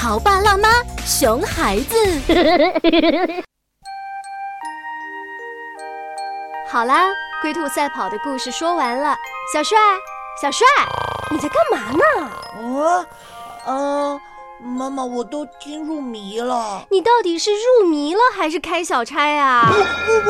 潮爸辣妈，熊孩子。好啦，龟兔赛跑的故事说完了。小帅，小帅，你在干嘛呢？嗯，嗯。妈妈，我都听入迷了。你到底是入迷了还是开小差啊？我我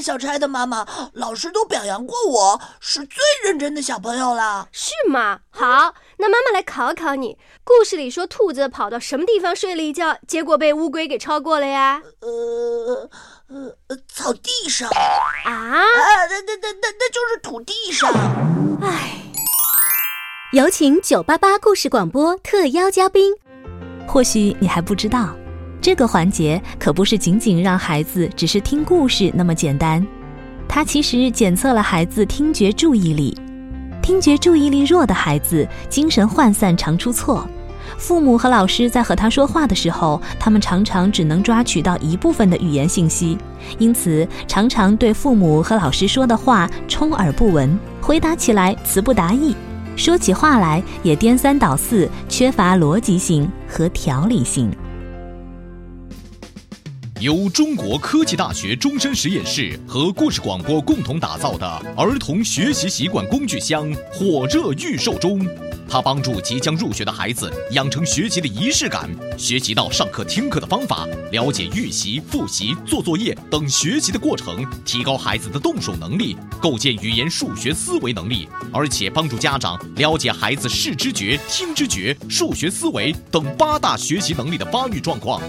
小差的，妈妈。老师都表扬过我，是最认真的小朋友了。是吗？好，那妈妈来考考你。故事里说兔子跑到什么地方睡了一觉，结果被乌龟给超过了呀？呃呃，草地上。啊？啊，那那那那那就是土地上。唉。有请九八八故事广播特邀嘉宾。或许你还不知道，这个环节可不是仅仅让孩子只是听故事那么简单，它其实检测了孩子听觉注意力。听觉注意力弱的孩子，精神涣散，常出错。父母和老师在和他说话的时候，他们常常只能抓取到一部分的语言信息，因此常常对父母和老师说的话充耳不闻，回答起来词不达意。说起话来也颠三倒四，缺乏逻辑性和条理性。由中国科技大学终身实验室和故事广播共同打造的儿童学习习惯工具箱火热预售中。它帮助即将入学的孩子养成学习的仪式感，学习到上课听课的方法，了解预习、复习、做作业等学习的过程，提高孩子的动手能力，构建语言、数学思维能力，而且帮助家长了解孩子视知觉、听知觉、数学思维等八大学习能力的发育状况。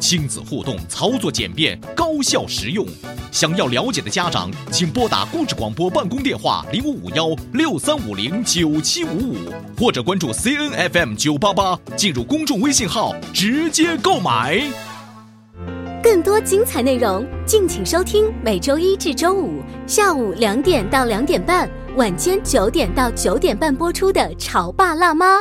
亲子互动，操作简便，高效实用。想要了解的家长，请拨打故事广播办公电话零五五幺六三五零九七五五。或者关注 C N F M 九八八，进入公众微信号直接购买。更多精彩内容，敬请收听每周一至周五下午两点到两点半，晚间九点到九点半播出的《潮爸辣妈》。